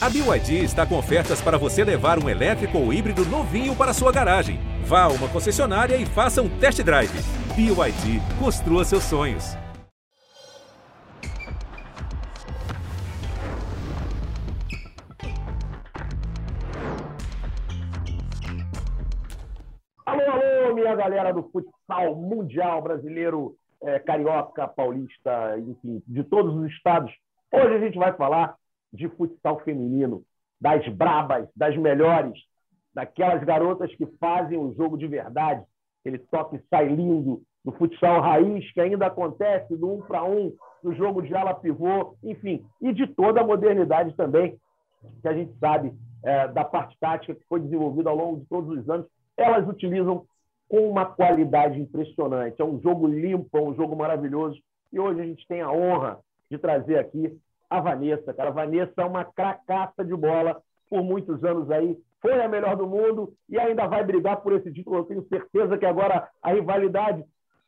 A BYD está com ofertas para você levar um elétrico ou híbrido novinho para sua garagem. Vá a uma concessionária e faça um test drive. BYD, construa seus sonhos. Alô, alô, minha galera do futsal mundial brasileiro, é, carioca, paulista, enfim, de todos os estados. Hoje a gente vai falar de futsal feminino, das brabas, das melhores, daquelas garotas que fazem o jogo de verdade, aquele toque sai lindo, do futsal raiz, que ainda acontece do um para um, do jogo de ala pivô, enfim, e de toda a modernidade também, que a gente sabe é, da parte tática que foi desenvolvida ao longo de todos os anos, elas utilizam com uma qualidade impressionante. É um jogo limpo, é um jogo maravilhoso. E hoje a gente tem a honra de trazer aqui a Vanessa, cara. A Vanessa é uma cracaça de bola por muitos anos aí. Foi a melhor do mundo e ainda vai brigar por esse título. Eu tenho certeza que agora a rivalidade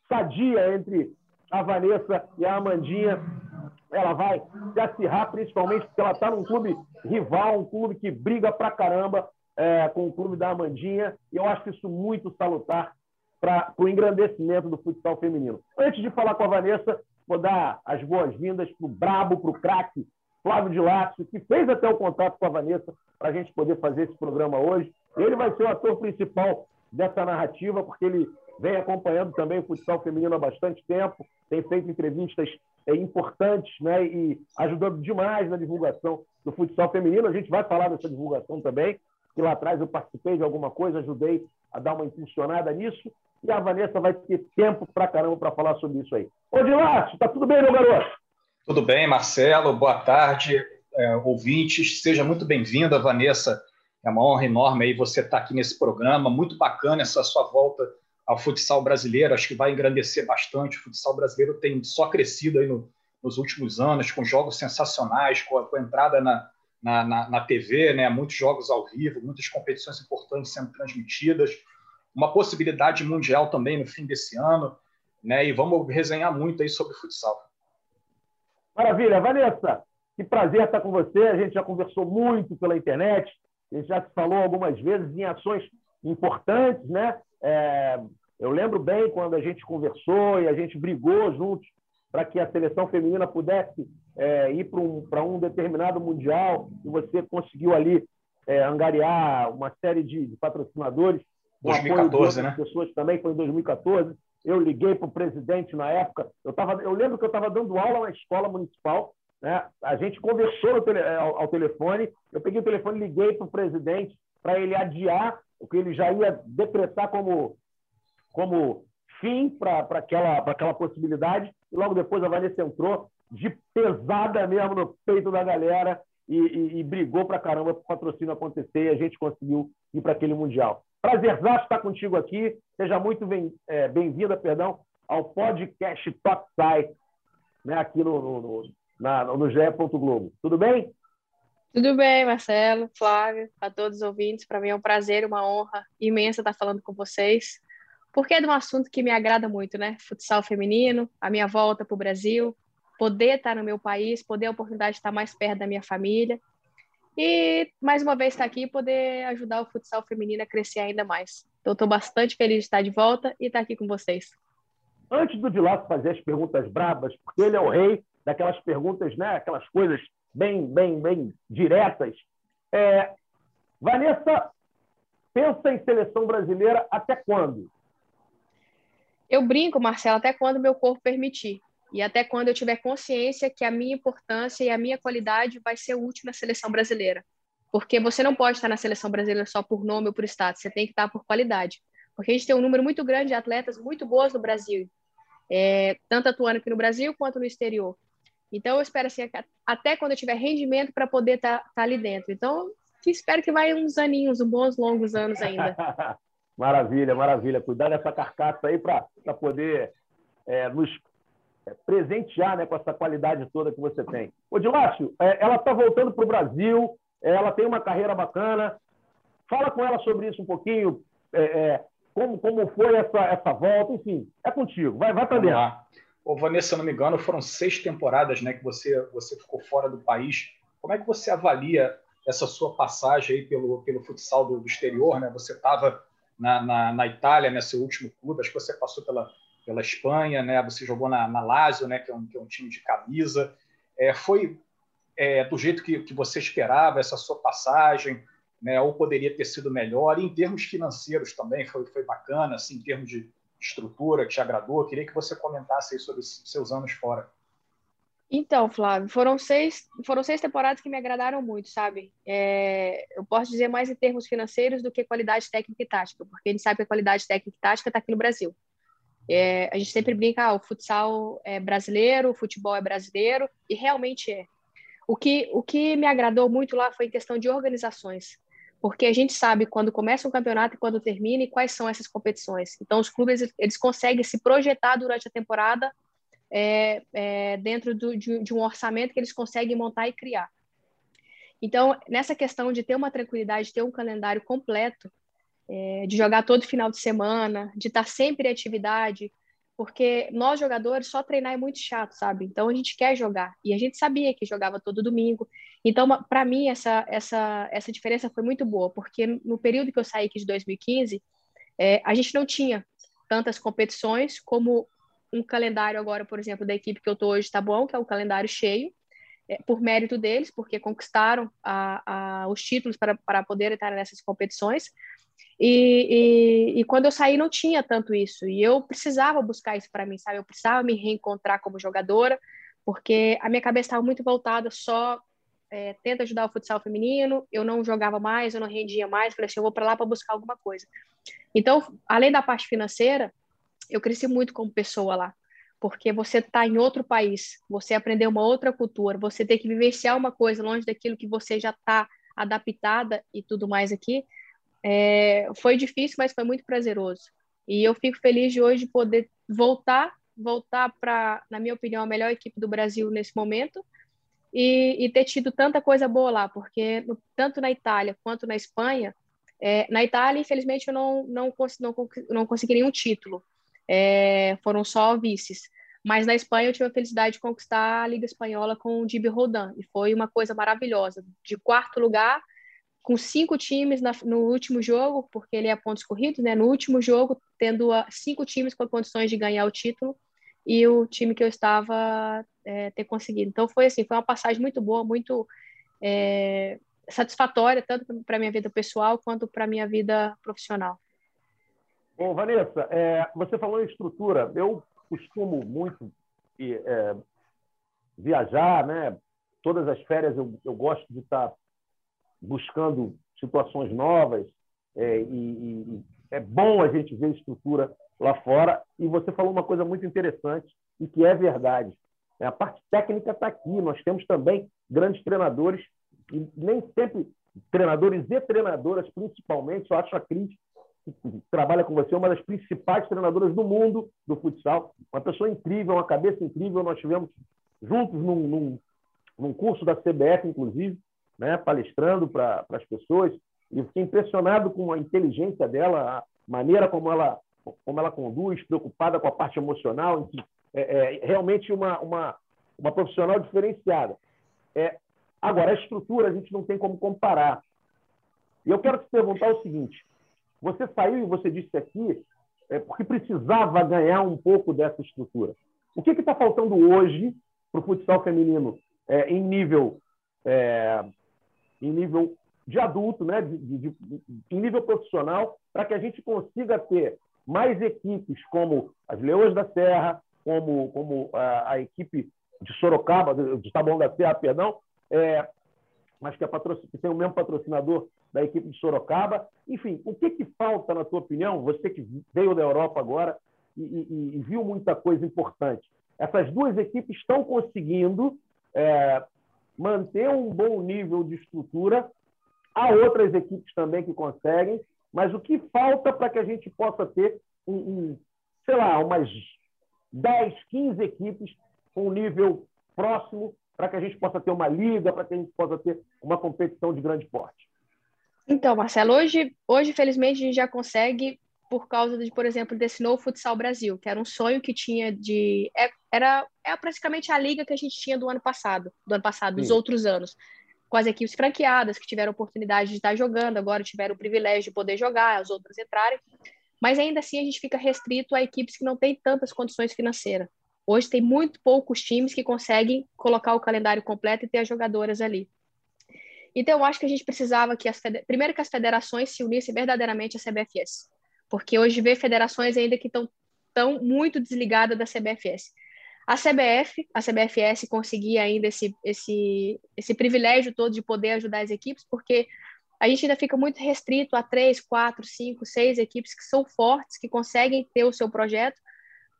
sadia entre a Vanessa e a Amandinha ela vai se acirrar, principalmente porque ela está num clube rival, um clube que briga pra caramba é, com o clube da Amandinha. E eu acho isso muito salutar para o engrandecimento do futsal feminino. Antes de falar com a Vanessa, Vou dar as boas-vindas para o brabo, para o craque Flávio de Lácio, que fez até o contato com a Vanessa para a gente poder fazer esse programa hoje. Ele vai ser o ator principal dessa narrativa, porque ele vem acompanhando também o futsal feminino há bastante tempo, tem feito entrevistas é, importantes né, e ajudando demais na divulgação do futsal feminino. A gente vai falar dessa divulgação também, que lá atrás eu participei de alguma coisa, ajudei a dar uma impulsionada nisso. E a Vanessa vai ter tempo pra caramba para falar sobre isso aí. Ô, Dilácio, tá tudo bem, meu garoto? Tudo bem, Marcelo. Boa tarde, é, ouvintes. Seja muito bem-vinda, Vanessa. É uma honra enorme aí você estar tá aqui nesse programa. Muito bacana essa sua volta ao futsal brasileiro. Acho que vai engrandecer bastante. O futsal brasileiro tem só crescido aí no, nos últimos anos, com jogos sensacionais, com a, com a entrada na, na, na, na TV, né? muitos jogos ao vivo, muitas competições importantes sendo transmitidas uma possibilidade mundial também no fim desse ano, né? E vamos resenhar muito aí sobre futsal. Maravilha, Vanessa, que prazer estar com você. A gente já conversou muito pela internet, a gente já se falou algumas vezes em ações importantes, né? É, eu lembro bem quando a gente conversou e a gente brigou juntos para que a seleção feminina pudesse é, ir para um, um determinado mundial e você conseguiu ali é, angariar uma série de, de patrocinadores 2014, né? pessoas também, foi em 2014. Eu liguei para o presidente na época. Eu, tava, eu lembro que eu estava dando aula na escola municipal. Né? A gente conversou tele, ao, ao, telefone. Eu peguei o telefone liguei para o presidente para ele adiar o que ele já ia decretar como, como fim para aquela, aquela possibilidade. E logo depois a Vanessa entrou de pesada mesmo no peito da galera e, e, e brigou para caramba para o patrocínio acontecer e a gente conseguiu ir para aquele Mundial. Prazerzaço estar contigo aqui. Seja muito é, bem-vinda, é, perdão, ao podcast Topside, né, aqui no, no, no, no GE. Globo. Tudo bem? Tudo bem, Marcelo, Flávio, a todos os ouvintes. Para mim é um prazer, uma honra imensa estar falando com vocês, porque é de um assunto que me agrada muito, né? Futsal feminino, a minha volta para o Brasil, poder estar no meu país, poder a oportunidade de estar mais perto da minha família e mais uma vez estar aqui e poder ajudar o futsal feminino a crescer ainda mais. Então, estou bastante feliz de estar de volta e estar aqui com vocês. Antes do Dilato fazer as perguntas brabas, porque ele é o rei daquelas perguntas, né, aquelas coisas bem, bem, bem diretas. É, Vanessa, pensa em seleção brasileira até quando? Eu brinco, Marcelo, até quando meu corpo permitir e até quando eu tiver consciência que a minha importância e a minha qualidade vai ser útil na seleção brasileira. Porque você não pode estar na seleção brasileira só por nome ou por status, você tem que estar por qualidade. Porque a gente tem um número muito grande de atletas muito boas no Brasil, é, tanto atuando aqui no Brasil quanto no exterior. Então, eu espero assim, até quando eu tiver rendimento para poder estar tá, tá ali dentro. Então, espero que vai uns aninhos, uns bons longos anos ainda. maravilha, maravilha. Cuidar dessa carcaça aí para poder é, nos é, presentear né, com essa qualidade toda que você tem. Ô, Dilácio, é, ela está voltando para o Brasil, é, ela tem uma carreira bacana. Fala com ela sobre isso um pouquinho, é, é, como, como foi essa, essa volta, enfim, é contigo. Vai, vai para dentro. Lá. Ô, Vanessa, se eu não me engano, foram seis temporadas né, que você, você ficou fora do país. Como é que você avalia essa sua passagem aí pelo, pelo futsal do, do exterior, né? Você estava na, na, na, Itália, né? Seu último clube, acho que você passou pela, pela Espanha, né? Você jogou na, na Lazio, né? Que é um, que é um time de camisa. É, foi é, do jeito que, que você esperava essa sua passagem, né? Ou poderia ter sido melhor? E em termos financeiros também foi, foi bacana, assim, em termos de estrutura, que te agradou? Eu queria que você comentasse sobre seus anos fora. Então, Flávio, foram seis, foram seis temporadas que me agradaram muito, sabe? É, eu posso dizer mais em termos financeiros do que qualidade técnica e tática, porque a gente sabe que a qualidade técnica e tática está aqui no Brasil. É, a gente sempre brinca, ah, o futsal é brasileiro, o futebol é brasileiro, e realmente é. O que, o que me agradou muito lá foi em questão de organizações, porque a gente sabe quando começa um campeonato e quando termina e quais são essas competições. Então, os clubes eles conseguem se projetar durante a temporada é, é, dentro do, de, de, um orçamento que eles conseguem montar e criar. Então, nessa questão de ter uma tranquilidade, de ter um calendário completo, é, de jogar todo final de semana, de estar sempre em atividade, porque nós jogadores só treinar é muito chato, sabe? Então a gente quer jogar e a gente sabia que jogava todo domingo. Então, para mim essa essa essa diferença foi muito boa, porque no período que eu saí aqui de 2015, é, a gente não tinha tantas competições como um calendário agora, por exemplo, da equipe que eu estou hoje está bom, que é o calendário cheio, é, por mérito deles, porque conquistaram a, a, os títulos para, para poder estar nessas competições. E, e, e, quando eu saí não tinha tanto isso, e eu precisava buscar isso para mim, sabe? Eu precisava me reencontrar como jogadora, porque a minha cabeça estava muito voltada só é, tenta ajudar o futsal feminino, eu não jogava mais, eu não rendia mais, falei assim, eu vou para lá para buscar alguma coisa. Então, além da parte financeira, eu cresci muito como pessoa lá, porque você está em outro país, você aprendeu uma outra cultura, você tem que vivenciar uma coisa longe daquilo que você já está adaptada e tudo mais aqui. É, foi difícil, mas foi muito prazeroso. E eu fico feliz de hoje poder voltar, voltar para, na minha opinião, a melhor equipe do Brasil nesse momento e, e ter tido tanta coisa boa lá, porque tanto na Itália quanto na Espanha, é, na Itália, infelizmente, eu não, não, não, não consegui nenhum título é, foram só vices. Mas na Espanha eu tive a felicidade de conquistar a Liga Espanhola com o Dibi Rodan, e foi uma coisa maravilhosa. De quarto lugar, com cinco times na, no último jogo, porque ele é pontos corridos, né? No último jogo, tendo a, cinco times com condições de ganhar o título, e o time que eu estava é, ter conseguido. Então foi assim, foi uma passagem muito boa, muito é, satisfatória, tanto para minha vida pessoal quanto para minha vida profissional. Bom, Vanessa, é, você falou em estrutura. Eu costumo muito é, viajar, né? Todas as férias eu, eu gosto de estar buscando situações novas é, e, e, é bom a gente ver estrutura lá fora. E você falou uma coisa muito interessante e que é verdade. É, a parte técnica está aqui. Nós temos também grandes treinadores e nem sempre treinadores e treinadoras, principalmente. Eu acho a Cris que trabalha com você, uma das principais treinadoras do mundo do futsal, uma pessoa incrível, uma cabeça incrível. Nós tivemos juntos num, num, num curso da CBF, inclusive, né, palestrando para as pessoas. E fiquei impressionado com a inteligência dela, a maneira como ela, como ela conduz, preocupada com a parte emocional. É, é realmente uma, uma, uma profissional diferenciada. É, agora, a estrutura a gente não tem como comparar. E eu quero te perguntar o seguinte: você saiu e você disse aqui é, porque precisava ganhar um pouco dessa estrutura. O que está faltando hoje para o futsal feminino é, em nível é, em nível de adulto, né, de, de, de, em nível profissional, para que a gente consiga ter mais equipes como as Leões da Serra, como, como a, a equipe de Sorocaba, de Taboão da Serra, perdão, é, mas que, é que tem o mesmo patrocinador da equipe de Sorocaba. Enfim, o que, que falta, na tua opinião, você que veio da Europa agora e, e, e viu muita coisa importante? Essas duas equipes estão conseguindo é, manter um bom nível de estrutura. Há outras equipes também que conseguem, mas o que falta para que a gente possa ter um, um, sei lá, umas 10, 15 equipes com um nível próximo para que a gente possa ter uma liga, para que a gente possa ter uma competição de grande porte? Então, Marcelo, hoje, hoje felizmente a gente já consegue por causa de, por exemplo, desse novo Futsal Brasil, que era um sonho que tinha de é, era é praticamente a liga que a gente tinha do ano passado, do ano passado, Sim. dos outros anos. com as equipes franqueadas, que tiveram oportunidade de estar jogando, agora tiveram o privilégio de poder jogar, as outras entrarem. Mas ainda assim a gente fica restrito a equipes que não têm tantas condições financeiras. Hoje tem muito poucos times que conseguem colocar o calendário completo e ter as jogadoras ali. Então eu acho que a gente precisava que as primeiro que as federações se unissem verdadeiramente à CBFS, porque hoje vê federações ainda que estão tão muito desligadas da CBFS. A CBF, a CBFS conseguia ainda esse, esse, esse privilégio todo de poder ajudar as equipes, porque a gente ainda fica muito restrito a três, quatro, cinco, seis equipes que são fortes, que conseguem ter o seu projeto,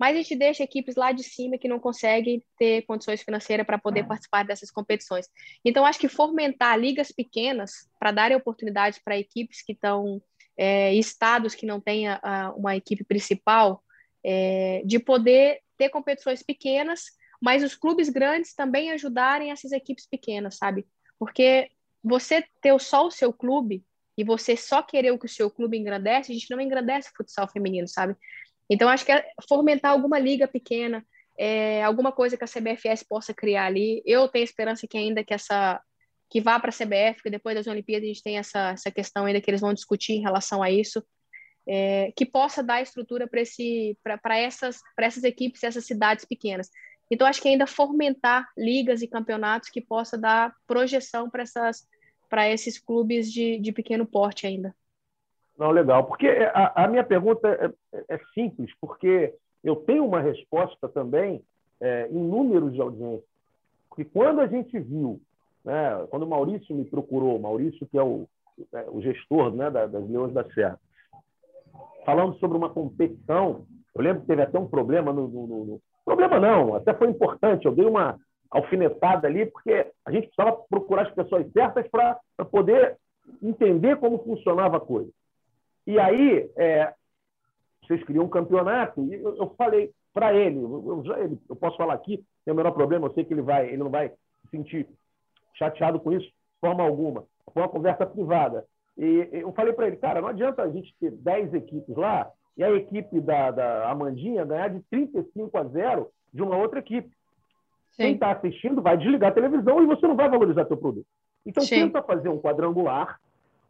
mas a gente deixa equipes lá de cima que não conseguem ter condições financeiras para poder participar dessas competições. Então, acho que fomentar ligas pequenas para dar oportunidades para equipes que estão é, estados que não têm uma equipe principal, é, de poder ter competições pequenas, mas os clubes grandes também ajudarem essas equipes pequenas, sabe? Porque você ter só o seu clube e você só querer o que o seu clube engrandece, a gente não engrandece o futsal feminino, sabe? Então, acho que é fomentar alguma liga pequena, é, alguma coisa que a CBFS possa criar ali. Eu tenho esperança que ainda que essa que vá para a CBF, que depois das Olimpíadas a gente tem essa, essa questão ainda que eles vão discutir em relação a isso é, que possa dar estrutura para essas, essas equipes, essas cidades pequenas. Então, acho que ainda fomentar ligas e campeonatos que possa dar projeção para esses clubes de, de pequeno porte ainda. Não, legal. Porque a, a minha pergunta é, é, simples, porque eu tenho uma resposta também é, em números de audiência. Porque quando a gente viu, né, quando o Maurício me procurou, Maurício, que é o, é, o gestor né, das Leões da Serra, falando sobre uma competição. Eu lembro que teve até um problema no, no, no, Problema não, até foi importante. Eu dei uma alfinetada ali, porque a gente precisava procurar as pessoas certas para poder entender como funcionava a coisa. E aí, é, vocês criam um campeonato, e eu, eu falei para ele eu, eu, eu, posso falar aqui, tem o menor problema, eu sei que ele, vai, ele não vai se sentir chateado com isso de forma alguma. Foi uma conversa privada. E eu falei para ele, cara, não adianta a gente ter 10 equipes lá e a equipe da, da Amandinha ganhar de 35 a 0 de uma outra equipe. Sim. Quem está assistindo vai desligar a televisão e você não vai valorizar seu produto. Então, Sim. tenta fazer um quadrangular,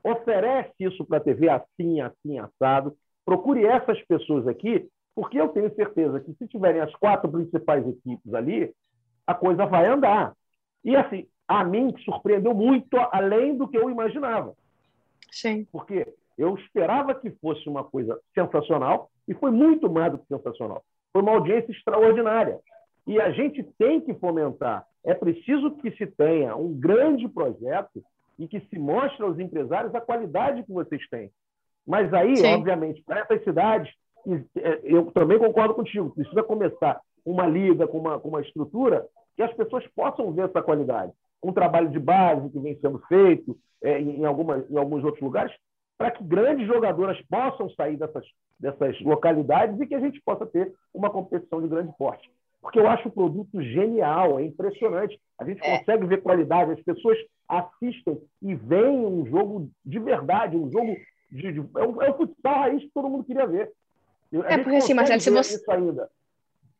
oferece isso para a TV assim, assim, assado. Procure essas pessoas aqui, porque eu tenho certeza que se tiverem as quatro principais equipes ali, a coisa vai andar. E assim, a mim surpreendeu muito além do que eu imaginava. Sim. Porque eu esperava que fosse uma coisa sensacional e foi muito mais do que sensacional. Foi uma audiência extraordinária. E a gente tem que fomentar. É preciso que se tenha um grande projeto e que se mostre aos empresários a qualidade que vocês têm. Mas aí, Sim. obviamente, para essas cidades, é, eu também concordo contigo, precisa começar uma liga com uma, com uma estrutura que as pessoas possam ver essa qualidade. Um trabalho de base que vem sendo feito, é, em, algumas, em alguns outros lugares, para que grandes jogadoras possam sair dessas, dessas localidades e que a gente possa ter uma competição de grande porte. Porque eu acho o produto genial, é impressionante. A gente é. consegue ver qualidade, as pessoas assistem e veem um jogo de verdade, um jogo de. de é, o, é o futsal raiz que todo mundo queria ver. A é porque assim, Marcelo, se você.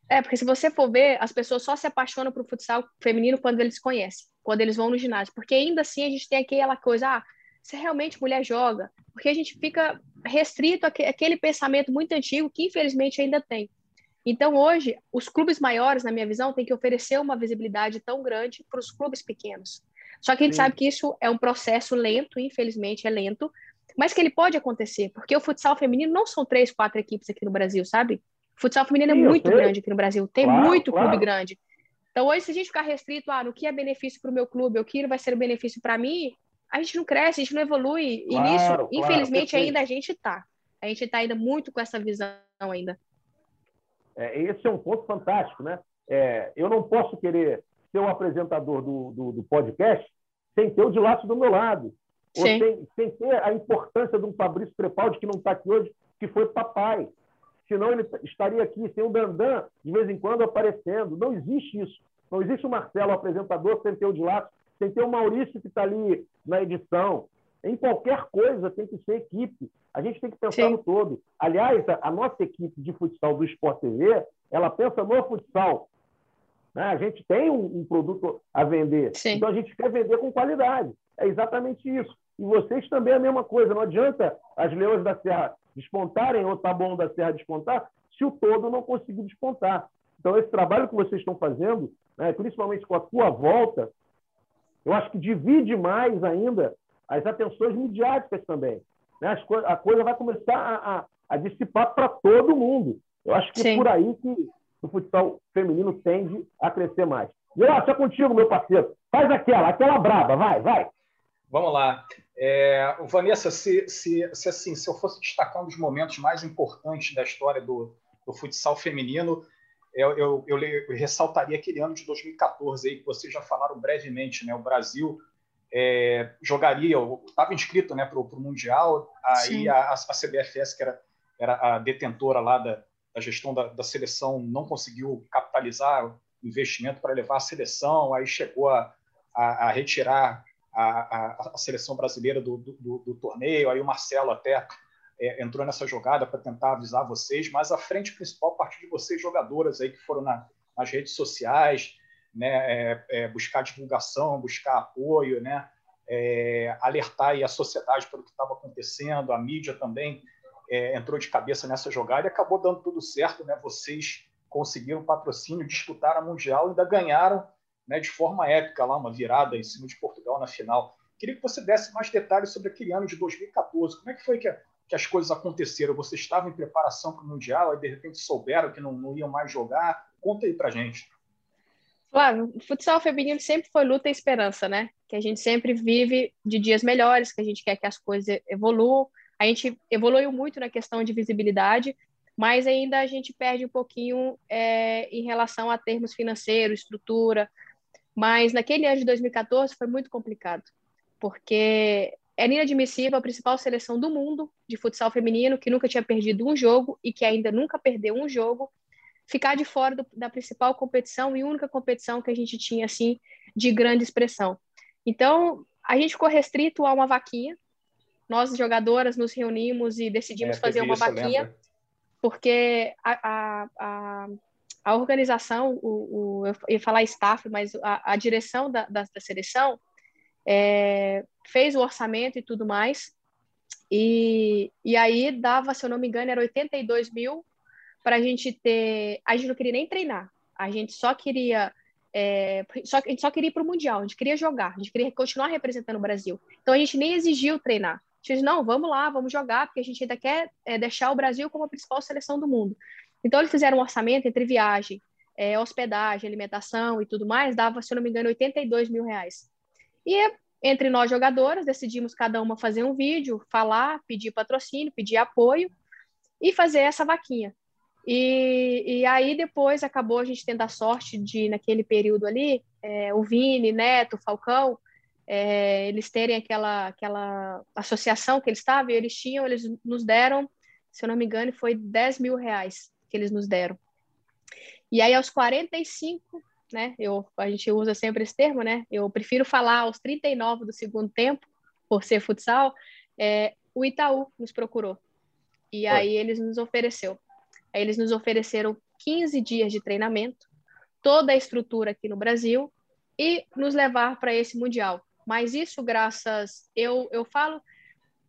É, porque se você for ver, as pessoas só se apaixonam por futsal feminino quando eles conhecem quando eles vão no ginásio, porque ainda assim a gente tem aquela coisa, ah, se realmente mulher joga, porque a gente fica restrito àquele pensamento muito antigo que infelizmente ainda tem. Então hoje, os clubes maiores, na minha visão, têm que oferecer uma visibilidade tão grande para os clubes pequenos. Só que a gente Sim. sabe que isso é um processo lento, infelizmente é lento, mas que ele pode acontecer, porque o futsal feminino não são três, quatro equipes aqui no Brasil, sabe? O futsal feminino é Sim, é muito grande aqui no Brasil, tem claro, muito claro. clube grande. Então, hoje, se a gente ficar restrito ah, no que é benefício para o meu clube, o que vai ser benefício para mim, a gente não cresce, a gente não evolui. Claro, e nisso, infelizmente, ainda a gente está. A gente está ainda muito com essa visão ainda. É, esse é um ponto fantástico, né? É, eu não posso querer ser o um apresentador do, do, do, podcast sem ter o Dilato do meu lado. Ou sem, sem, ter a importância de um Fabrício Trepaldi, que não está aqui hoje, que foi papai senão ele estaria aqui sem o Dandan de vez em quando aparecendo. Não existe isso. Não existe o Marcelo, o apresentador, sem ter o de lá, sem ter o Maurício que está ali na edição. Em qualquer coisa tem que ser equipe. A gente tem que pensar Sim. no todo. Aliás, a, a, nossa equipe de futsal do Sport TV, ela pensa no futsal. Né? A gente tem um, um produto a vender, Sim. então a gente quer vender com qualidade. É exatamente isso. E vocês também é a mesma coisa. Não adianta as leões da Serra despontarem ou tá bom da Serra despontar se o todo não conseguir despontar. Então, esse trabalho que vocês estão fazendo, né, principalmente com a tua volta, eu acho que divide mais ainda as atenções midiáticas também. Né? a coisa vai começar a, a, a dissipar para todo mundo. Eu acho que Sim. é por aí que o futsal feminino tende a crescer mais. E lá, é contigo, meu parceiro. Faz aquela, aquela braba, vai, vai. Vamos lá. É, Vanessa, se, se, se, assim, se eu fosse destacar um dos momentos mais importantes da história do, do futsal feminino, eu, eu, eu, eu, ressaltaria aquele ano de 2014 aí, que vocês já falaram brevemente, né? O Brasil é, jogaria, estava inscrito né, para o Mundial, aí a, a, CBFS, que era, era a detentora lá da, da gestão da, da, seleção, não conseguiu capitalizar investimento para levar a seleção, aí chegou a, a, a retirar a, a, seleção brasileira do, do, do, torneio, aí o Marcelo até é, entrou nessa jogada para tentar avisar vocês, mas a frente principal partiu de vocês, jogadoras aí que foram na, nas redes sociais, né, é, é, buscar divulgação, buscar apoio, né, é, alertar a sociedade pelo que estava acontecendo, a mídia também é, entrou de cabeça nessa jogada e acabou dando tudo certo, né, vocês conseguiram patrocínio, disputaram a Mundial e ainda ganharam né, de forma épica lá, uma virada em cima de Portugal na final. Queria que você desse mais detalhes sobre aquele ano de 2014. Como é que foi que, que as coisas aconteceram? Você estava em preparação para o Mundial e de repente souberam que não, não iam mais jogar? Conta aí para gente. Claro, o futsal feminino sempre foi luta e esperança, né? Que a gente sempre vive de dias melhores, que a gente quer que as coisas evoluam. A gente evoluiu muito na questão de visibilidade, mas ainda a gente perde um pouquinho é, em relação a termos financeiros, estrutura, mas naquele ano de 2014 foi muito complicado, porque era inadmissível a principal seleção do mundo de futsal feminino, que nunca tinha perdido um jogo e que ainda nunca perdeu um jogo, ficar de fora do, da principal competição e única competição que a gente tinha assim de grande expressão. Então, a gente ficou restrito a uma vaquinha. Nós, jogadoras, nos reunimos e decidimos é, fazer uma vaquinha, porque a, a, a a organização, o, o, eu ia falar staff, mas a, a direção da, da, da seleção é, fez o orçamento e tudo mais, e, e aí dava, se eu não me engano, era 82 mil para a gente ter. A gente não queria nem treinar, a gente só queria. É, só, a gente só queria ir para o Mundial, a gente queria jogar, a gente queria continuar representando o Brasil. Então a gente nem exigiu treinar. Disse, não, vamos lá, vamos jogar, porque a gente ainda quer é, deixar o Brasil como a principal seleção do mundo. Então, eles fizeram um orçamento entre viagem, é, hospedagem, alimentação e tudo mais, dava, se eu não me engano, 82 mil reais. E entre nós jogadoras, decidimos cada uma fazer um vídeo, falar, pedir patrocínio, pedir apoio e fazer essa vaquinha. E, e aí depois acabou a gente tendo a sorte de, naquele período ali, é, o Vini, Neto, Falcão, é, eles terem aquela, aquela associação que eles estavam, eles tinham, eles nos deram, se eu não me engano, foi 10 mil reais que eles nos deram. E aí, aos 45, né, eu, a gente usa sempre esse termo, né, eu prefiro falar aos 39 do segundo tempo, por ser futsal, é, o Itaú nos procurou. E aí eles nos ofereceu. Aí eles nos ofereceram 15 dias de treinamento, toda a estrutura aqui no Brasil e nos levar para esse mundial. Mas isso graças eu eu falo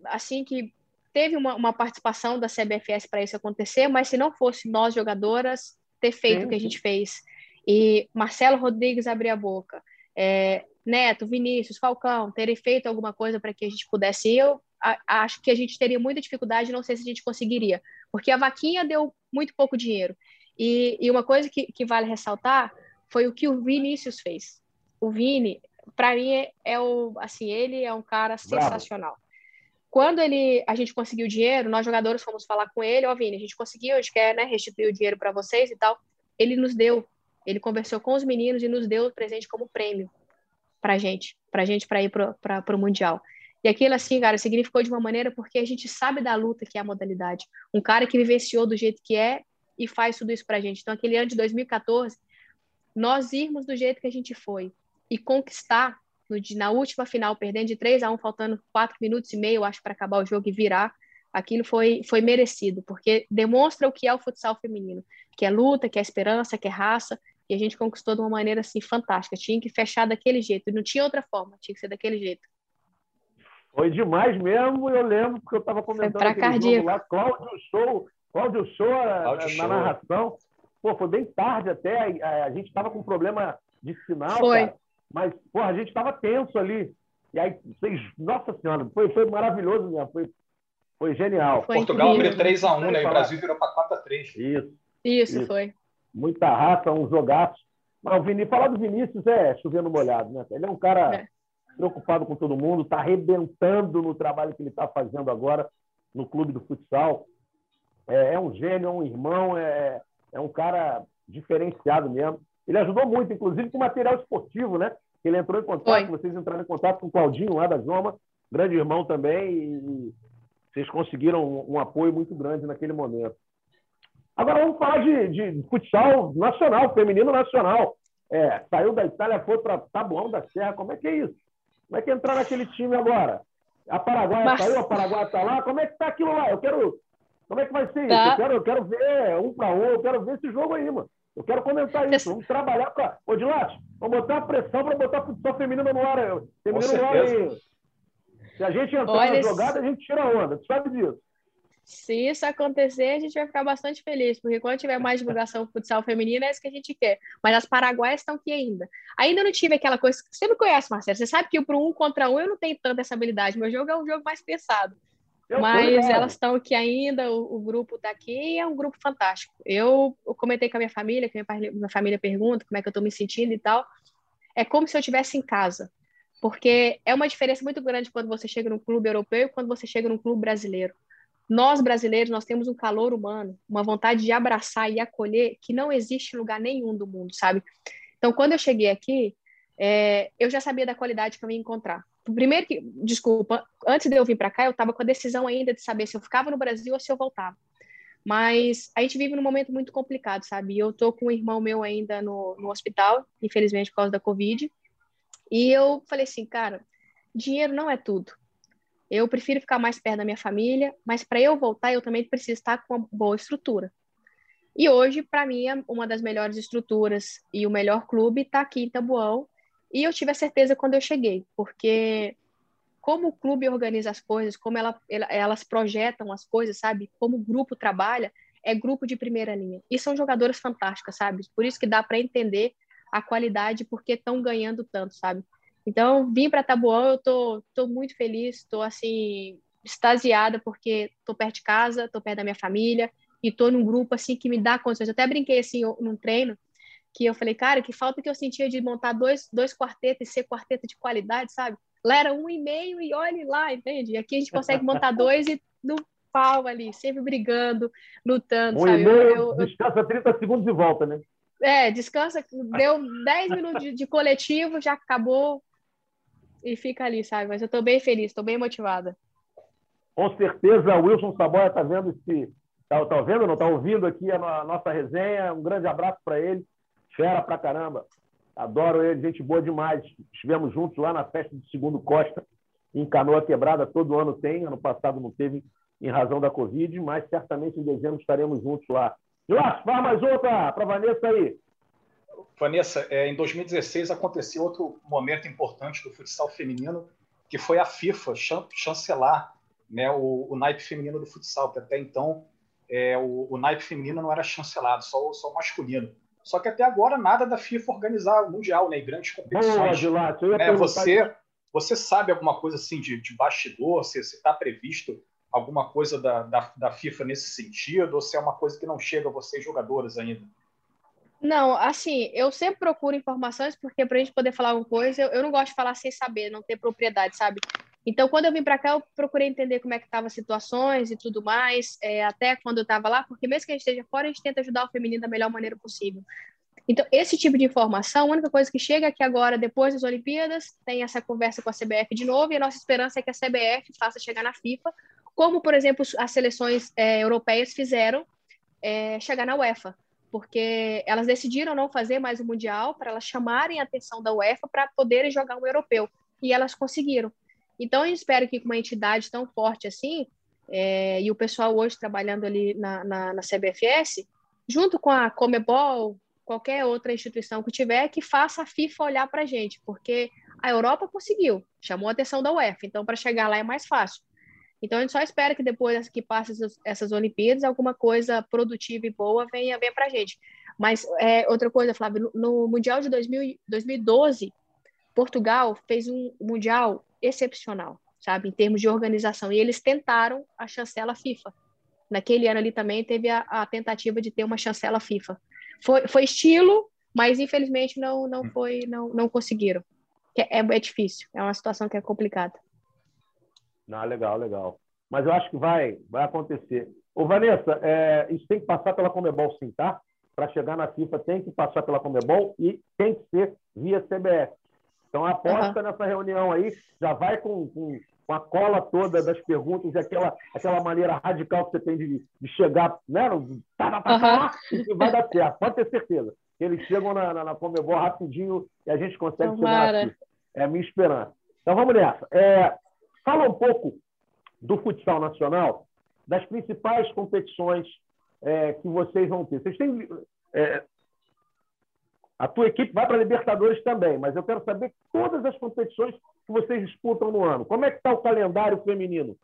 assim que teve uma, uma participação da CBFS para isso acontecer, mas se não fosse nós jogadoras ter feito Sim. o que a gente fez e Marcelo Rodrigues abrir a boca, é, Neto, Vinícius, Falcão terem feito alguma coisa para que a gente pudesse ir, eu a, acho que a gente teria muita dificuldade, não sei se a gente conseguiria, porque a vaquinha deu muito pouco dinheiro. E, e uma coisa que, que vale ressaltar foi o que o Vinícius fez. O Vini, para mim, é, é, o assim, ele é um cara sensacional. Quando ele, a gente conseguiu o dinheiro, nós jogadores fomos falar com ele, ó, oh, Vini, a gente conseguiu, a gente quer né, restituir o dinheiro para vocês e tal. Ele nos deu, ele conversou com os meninos e nos deu o presente como prêmio para gente, para gente para ir para o Mundial. E aquilo, assim, cara, significou de uma maneira porque a gente sabe da luta que é a modalidade. Um cara que vivenciou do jeito que é e faz tudo isso para gente. Então, aquele ano de 2014, nós irmos do jeito que a gente foi e conquistar no, na última final, perdendo de 3 a 1 faltando 4 minutos e meio, acho, para acabar o jogo e virar, aquilo foi, foi merecido, porque demonstra o que é o futsal feminino, que é luta, que é esperança, que é raça, E a gente conquistou de uma maneira assim fantástica. Tinha que fechar daquele jeito, não tinha outra forma, tinha que ser daquele jeito. Foi demais mesmo, eu lembro, porque eu estava comentando foi aquele jogo lá, Cláudio Show, Cláudio Show, Cláudio na, Show. narração. Pô, foi bem tarde até, a, a gente estava com problema de sinal, foi. Cara, mas, pô, a gente estava tenso ali. E aí, vocês, nossa senhora, foi, foi maravilhoso mesmo, foi, foi genial. Foi Portugal abriu 3x1, né? E o Brasil virou para 4x3. Isso, isso. Isso, foi. Muita raça, um jogaço. Mas o Vinícius, falar do Vinícius é chovendo molhado, né? Ele é um cara é. preocupado com todo mundo, está arrebentando no trabalho que ele está fazendo agora no clube do futsal. É, é, um gênio, é um irmão, é, é um cara diferenciado mesmo. Ele ajudou muito, inclusive, com material esportivo, né? Ele entrou em contato, Foi. vocês entraram em contato com o Claudinho lá da Zoma, grande irmão também, e vocês conseguiram um, um apoio muito grande naquele momento. Agora vamos falar de, de futsal nacional, feminino nacional. É, saiu da Itália, foi para Tabuão da Serra. Como é que é isso? Como é que é entrar naquele time agora? A Paraguai Mas... saiu, a Paraguai está lá. Como é que está aquilo lá? Eu quero. Como é que vai ser tá. isso? Eu quero, eu quero ver um para um, eu quero ver esse jogo aí, mano. Eu quero comentar isso. Vamos trabalhar para. Ô, Dilates, vamos botar a pressão para botar futsal feminino no ar. Feminino no ar aí. Se a gente entrar Olha, na jogada, a gente tira onda. Tu sabe disso. Se isso acontecer, a gente vai ficar bastante feliz, porque quando tiver mais divulgação futsal feminina, é isso que a gente quer. Mas as paraguaias estão aqui ainda. Ainda não tive aquela coisa você me conhece, Marcelo. Você sabe que para um contra um eu não tenho tanta essa habilidade. Meu jogo é um jogo mais pensado. Eu Mas elas estão aqui ainda, o, o grupo está aqui e é um grupo fantástico. Eu, eu comentei com a minha família, que minha, minha família pergunta como é que eu estou me sentindo e tal. É como se eu estivesse em casa. Porque é uma diferença muito grande quando você chega num clube europeu e quando você chega num clube brasileiro. Nós brasileiros, nós temos um calor humano, uma vontade de abraçar e acolher que não existe em lugar nenhum do mundo, sabe? Então, quando eu cheguei aqui, é, eu já sabia da qualidade que eu ia encontrar. Primeiro que, desculpa, antes de eu vir para cá, eu estava com a decisão ainda de saber se eu ficava no Brasil ou se eu voltava. Mas a gente vive num momento muito complicado, sabe? Eu tô com um irmão meu ainda no, no hospital, infelizmente por causa da Covid. E eu falei assim, cara, dinheiro não é tudo. Eu prefiro ficar mais perto da minha família, mas para eu voltar, eu também preciso estar com uma boa estrutura. E hoje, para mim, é uma das melhores estruturas e o melhor clube está aqui em Tabuão. E eu tive a certeza quando eu cheguei, porque como o clube organiza as coisas, como ela, elas projetam as coisas, sabe? Como o grupo trabalha, é grupo de primeira linha. E são jogadoras fantásticas, sabe? Por isso que dá para entender a qualidade, porque estão ganhando tanto, sabe? Então, vim para Tabuão, eu tô, tô muito feliz, estou assim extasiada porque tô perto de casa, tô perto da minha família e tô num grupo assim que me dá condições. Eu até brinquei assim num treino que eu falei, cara, que falta que eu sentia de montar dois, dois quartetos e ser quarteto de qualidade, sabe? Lá era um e meio e olhe lá, entende? Aqui a gente consegue montar dois e no pau ali, sempre brigando, lutando, um sabe? E meio, eu, eu, descansa 30 segundos e volta, né? É, descansa, deu 10 minutos de, de coletivo, já acabou, e fica ali, sabe? Mas eu estou bem feliz, estou bem motivada. Com certeza, o Wilson Saboia está vendo esse. Está tá vendo, não? Está ouvindo aqui a, nossa resenha. Um grande abraço para ele. Fera pra caramba. Adoro ele, gente boa demais. Estivemos juntos lá na festa do Segundo Costa, em Canoa Quebrada. Todo ano tem, ano passado não teve em razão da Covid, mas certamente em dezembro estaremos juntos lá. Jorge, faz mais outra para Vanessa aí. Vanessa, é, em 2016 aconteceu outro momento importante do futsal feminino, que foi a FIFA chancelar né, o, o naipe feminino do futsal, que até então é, o, o naipe feminino não era chancelado, só, só o masculino. Só que até agora nada da FIFA organizar o Mundial, né, grandes competições. Boa, né, você, você sabe alguma coisa assim de, de bastidor? Se está previsto alguma coisa da, da, da FIFA nesse sentido? Ou se é uma coisa que não chega a vocês jogadores ainda? Não, assim, eu sempre procuro informações, porque para a gente poder falar alguma coisa, eu, eu, não gosto de falar sem saber, não ter propriedade, sabe? Então, quando eu vim para cá, eu procurei entender como é que estavam as situações e tudo mais, é, até quando eu estava lá, porque mesmo que a gente esteja fora, a gente tenta ajudar o feminino da melhor maneira possível. Então, esse tipo de informação, a única coisa que chega é que agora, depois das Olimpíadas, tem essa conversa com a CBF de novo, e a nossa esperança é que a CBF faça chegar na FIFA, como, por exemplo, as seleções é, europeias fizeram é, chegar na UEFA porque elas decidiram não fazer mais o Mundial para elas chamarem a atenção da UEFA para poderem jogar um europeu. E elas conseguiram. Então, eu espero que com uma entidade tão forte assim, é, e o pessoal hoje trabalhando ali na, na, na, CBFS, junto com a Comebol, qualquer outra instituição que tiver que faça a FIFA olhar para a gente, porque a Europa conseguiu, chamou a atenção da UEFA, então para chegar lá é mais fácil. Então a gente só espera que depois que passe essas, Olimpíadas, alguma coisa produtiva e boa venha, venha para a gente. Mas é, outra coisa, Flávio, no, no Mundial de 2000, 2012, Portugal fez um Mundial excepcional, sabe, em termos de organização, e eles tentaram a chancela FIFA. Naquele ano ali também teve a, a tentativa de ter uma chancela FIFA. Foi, foi estilo, mas infelizmente não, não hum. foi, não, não conseguiram. É, é difícil, é uma situação que é complicada. Ah, legal, legal. Mas eu acho que vai, vai acontecer. Ô, Vanessa, é, isso tem que passar pela Comebol sim, tá? Para chegar na FIFA tem que passar pela Comebol e tem que ser via CBF. Então aposta uhum. nessa reunião aí, já vai com, com, com, a cola toda das perguntas e aquela, aquela maneira radical que você tem de, de chegar, né? Tá, tá, tá, tá, e vai dar certo, pode ter certeza. Eles chegam na, na, na Comebol rapidinho e a gente consegue Tomara. chegar. É a minha esperança. Então vamos nessa. É, Fala um pouco do futsal nacional, das principais competições é, que vocês vão ter. Vocês têm. É, a tua equipe vai para a Libertadores também, mas eu quero saber todas as competições que vocês disputam no ano. Como é que está o calendário feminino?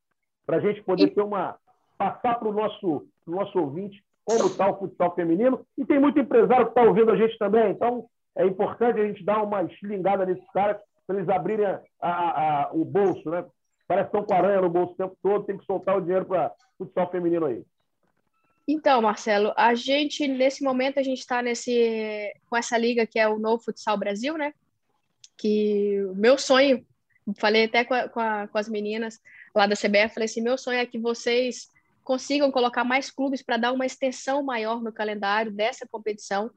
Para a gente poder ter uma. passar para o nosso, pro nosso ouvinte como está o futsal feminino. E tem muito empresário que está ouvindo a gente também, então é importante a gente dar uma estilingada nesses caras para eles abrirem a, a, a, o bolso, né? Parece que estão com aranha no bolso o tempo todo, tem que soltar o dinheiro para futsal feminino aí. Então, Marcelo, a gente, nesse momento, a gente está nesse com essa liga que é o Novo Futsal Brasil, né? Que o meu sonho, falei até com, a, com, a, com as meninas lá da CBF, falei assim, meu sonho é que vocês consigam colocar mais clubes para dar uma extensão maior no calendário dessa competição.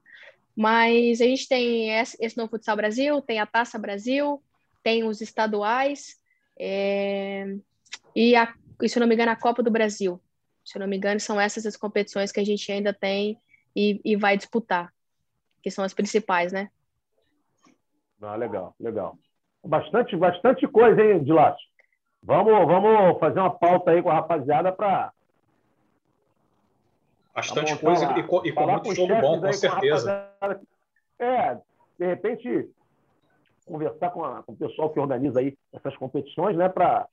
Mas a gente tem esse Novo Futsal Brasil, tem a Taça Brasil, tem os estaduais, é, e, a, se não me engano, a Copa do Brasil. Se eu não me engano, são essas as competições que a gente ainda tem e, e vai disputar, que são as principais, né? Ah, legal, legal. Bastante, bastante coisa, hein, Dilácio? Vamos, vamos fazer uma pauta aí com a rapaziada para. Bastante coisa lá, e, com, e com muito jogo bom, com certeza. Com é, de repente, conversar com, a, com o pessoal que organiza aí essas competições, né, para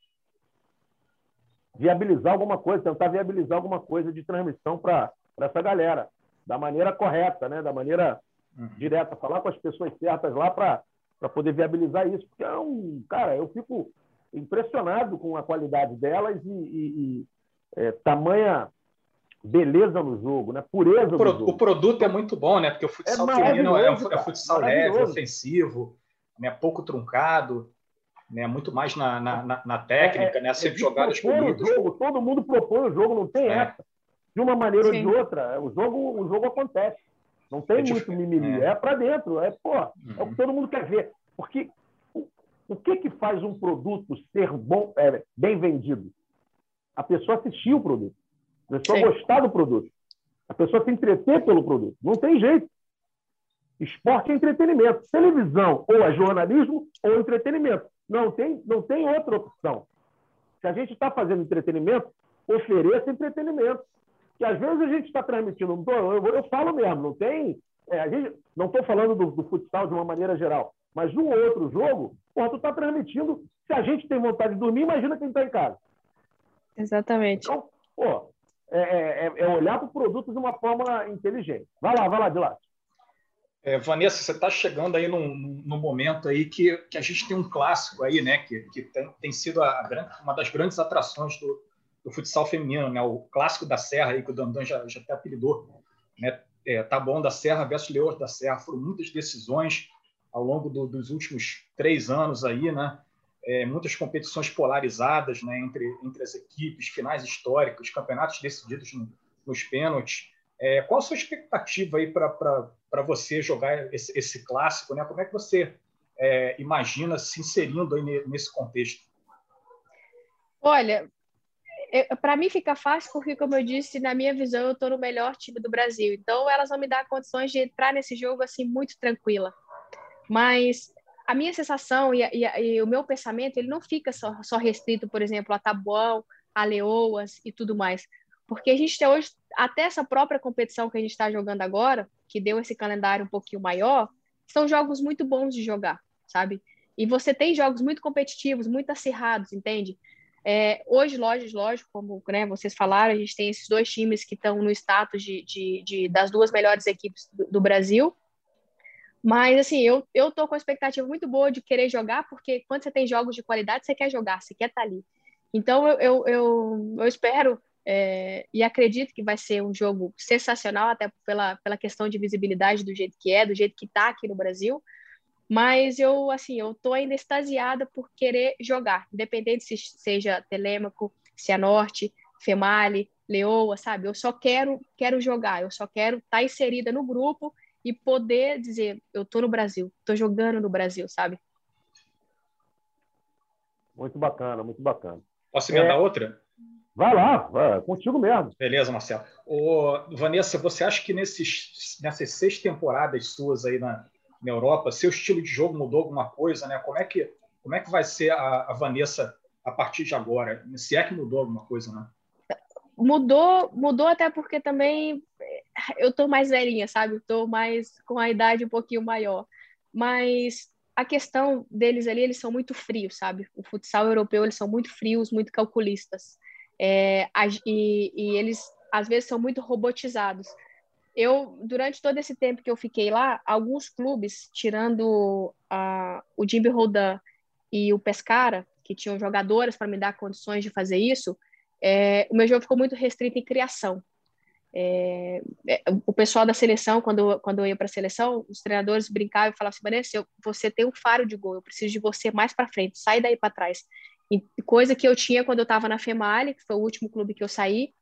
viabilizar alguma coisa, tentar viabilizar alguma coisa de transmissão para essa galera, da maneira correta, né, da maneira uhum. direta, falar com as pessoas certas lá para poder viabilizar isso, porque é um, cara, eu fico impressionado com a qualidade delas e, e, e é, tamanha beleza no jogo, né? Pureza o, pro, o produto é muito bom, né? Porque o futsal é feminino é, um, é futsal leve, ofensivo, né, pouco truncado, né, muito mais na, na, na técnica, é, né, sempre é jogadas bonitas. Jogo, todo mundo propõe o jogo, não tem é. essa. De uma maneira Sim. ou de outra, o jogo, o jogo acontece. Não tem é muito mimimi, é, é para dentro, é, pô, uhum. é o que uhum. todo mundo quer ver. Porque o, o que, que faz um produto ser bom, é, bem vendido? A pessoa assistir o produto, a pessoa Sim. gostar do produto, a pessoa se entreter pelo produto. Não tem jeito. Esporte é entretenimento. Televisão ou é jornalismo ou entretenimento. Não tem, não tem outra opção. Se a gente está fazendo entretenimento, ofereça entretenimento. Que às vezes a gente está transmitindo. Eu, eu, eu, falo mesmo, não tem. É, a gente, não estou falando do, do, futsal de uma maneira geral, mas no outro jogo, porra, tu está transmitindo. Se a gente tem vontade de dormir, imagina quem está em casa. Exatamente. Então, pô, é, é, é olhar para o produto de uma forma inteligente. Vai lá, vai lá, de lá. É, Vanessa, você está chegando aí num, num, momento aí que, que a gente tem um clássico aí, né? Que, que tem, tem sido a, uma das grandes atrações do, do, futsal feminino, né? O clássico da Serra aí que o Dandan já, já até apelidou, né? É, tá bom da Serra versus Leões da Serra foram muitas decisões ao longo do, dos últimos três anos aí, né? É, muitas competições polarizadas, né? Entre entre as equipes, finais históricos, campeonatos decididos no, nos pênaltis. É, qual a sua expectativa aí para você jogar esse, esse, clássico? Né? Como é que você é, imagina se inserindo nesse contexto? Olha, para mim fica fácil porque, como eu disse, na minha visão eu estou no melhor time do Brasil. Então elas vão me dar condições de entrar nesse jogo assim muito tranquila. Mas a minha sensação e, e, e, o meu pensamento ele não fica só, só restrito, por exemplo, a Tabuão, a Leoas e tudo mais. Porque a gente tem hoje, até essa própria competição que a gente está jogando agora, que deu esse calendário um pouquinho maior, são jogos muito bons de jogar, sabe? E você tem jogos muito competitivos, muito acirrados, entende? É, hoje, lógico, lógico, como né, vocês falaram, a gente tem esses dois times que estão no status de, de, de, das duas melhores equipes do, do, Brasil. Mas, assim, eu, eu tô com uma expectativa muito boa de querer jogar, porque quando você tem jogos de qualidade, você quer jogar, você quer estar tá ali. Então, eu, eu, eu, eu espero é, e acredito que vai ser um jogo sensacional, até pela, pela questão de visibilidade do jeito que é, do jeito que está aqui no Brasil. Mas eu, assim, eu tô ainda extasiada por querer jogar, independente se seja Telêmaco, Cianorte, Female, Leoa, sabe? Eu só quero, quero jogar, eu só quero estar tá inserida no grupo e poder dizer, eu tô no Brasil, tô jogando no Brasil, sabe? Muito bacana, muito bacana. Posso emendar é... outra? Vai lá, vai, contigo mesmo. Beleza, Marcelo. Ô, Vanessa, você acha que nesses, nessas seis temporadas suas aí na, na Europa, seu estilo de jogo mudou alguma coisa, né? Como é que, como é que vai ser a, a Vanessa a partir de agora? Se é que mudou alguma coisa, né? Mudou, mudou até porque também eu tô mais velhinha, sabe? Eu tô mais com a idade um pouquinho maior. Mas a questão deles ali, eles são muito frios, sabe? O futsal europeu, eles são muito frios, muito calculistas. É, e, e eles, às vezes, são muito robotizados. Eu, durante todo esse tempo que eu fiquei lá, alguns clubes, tirando uh, o Jimmy Rodan e o Pescara, que tinham jogadoras para me dar condições de fazer isso, é, o meu jogo ficou muito restrito em criação. É, é o pessoal da seleção, quando, quando eu ia para a seleção, os treinadores brincavam e falavam assim: Vanessa, você tem um faro de gol, eu preciso de você mais para frente, sai daí para trás. E coisa que eu tinha quando eu estava na Female, que foi o último clube que eu saí,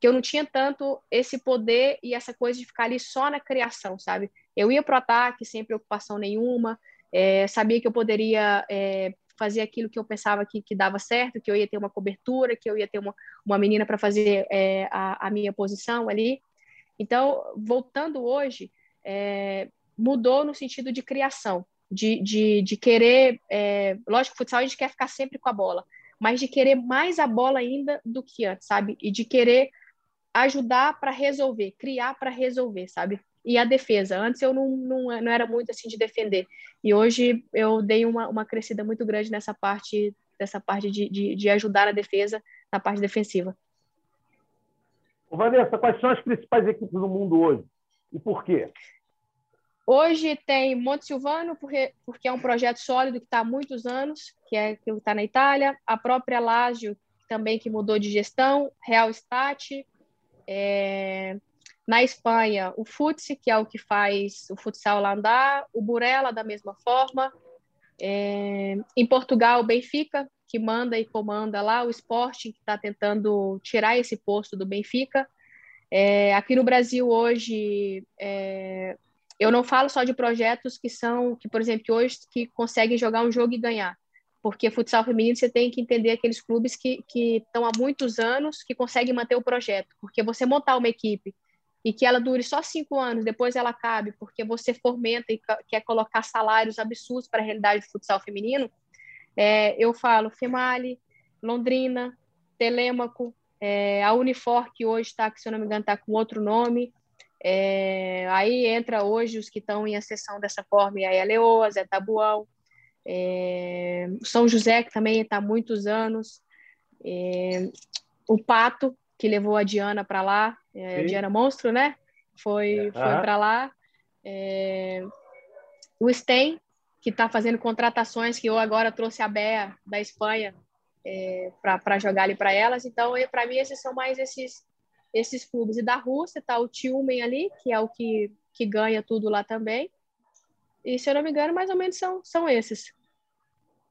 que eu não tinha tanto esse poder e essa coisa de ficar ali só na criação, sabe? Eu ia pro ataque sem preocupação nenhuma, é, sabia que eu poderia é, fazer aquilo que eu pensava que, que dava certo, que eu ia ter uma cobertura, que eu ia ter uma, uma menina para fazer é, a, a, minha posição ali. Então, voltando hoje, é, mudou no sentido de criação de, de, de querer. É, lógico, futsal a gente quer ficar sempre com a bola, mas de querer mais a bola ainda do que antes, sabe? E de querer ajudar para resolver, criar para resolver, sabe? E a defesa. Antes eu não, não, não era muito assim de defender. E hoje eu dei uma, uma crescida muito grande nessa parte, dessa parte de, de, de ajudar a defesa na parte defensiva. Vanessa, quais são as principais equipes do mundo hoje? E por quê? Hoje tem Monte Silvano, porque, porque é um projeto sólido que está há muitos anos, que é que está na Itália. A própria Lazio, também que mudou de gestão. Real Estate. É... Na Espanha, o Futsi, que é o que faz o futsal lá andar. O Burela, da mesma forma. É... Em Portugal, o Benfica, que manda e comanda lá. O Sporting, que está tentando tirar esse posto do Benfica. É... Aqui no Brasil, hoje... Eu não falo só de projetos que são, que por exemplo, que hoje que conseguem jogar um jogo e ganhar, porque futsal feminino você tem que entender aqueles clubes que que estão há muitos anos que conseguem manter o projeto, porque você montar uma equipe e que ela dure só cinco anos, depois ela cabe, porque você fomenta e quer colocar salários absurdos para a realidade do futsal feminino, é, eu falo Female, Londrina, Telêmaco, é, a Unifor, que hoje está, que se eu não me engano, está com outro nome, é, aí entra hoje os que estão em acessão dessa forma, e aí a Leoa, Zé Tabuão, é, São José, que também está há muitos anos, é, o Pato, que levou a Diana para lá, é, a Diana Monstro, né? Foi, é. foi para lá. É, o Sten, que está fazendo contratações, que eu agora trouxe a Bea da Espanha é, para jogar ali para elas. Então, para mim, esses são mais esses esses clubes. E da Rússia está o Tiumen ali, que é o que, que ganha tudo lá também. E, se eu não me engano, mais ou menos são, são esses.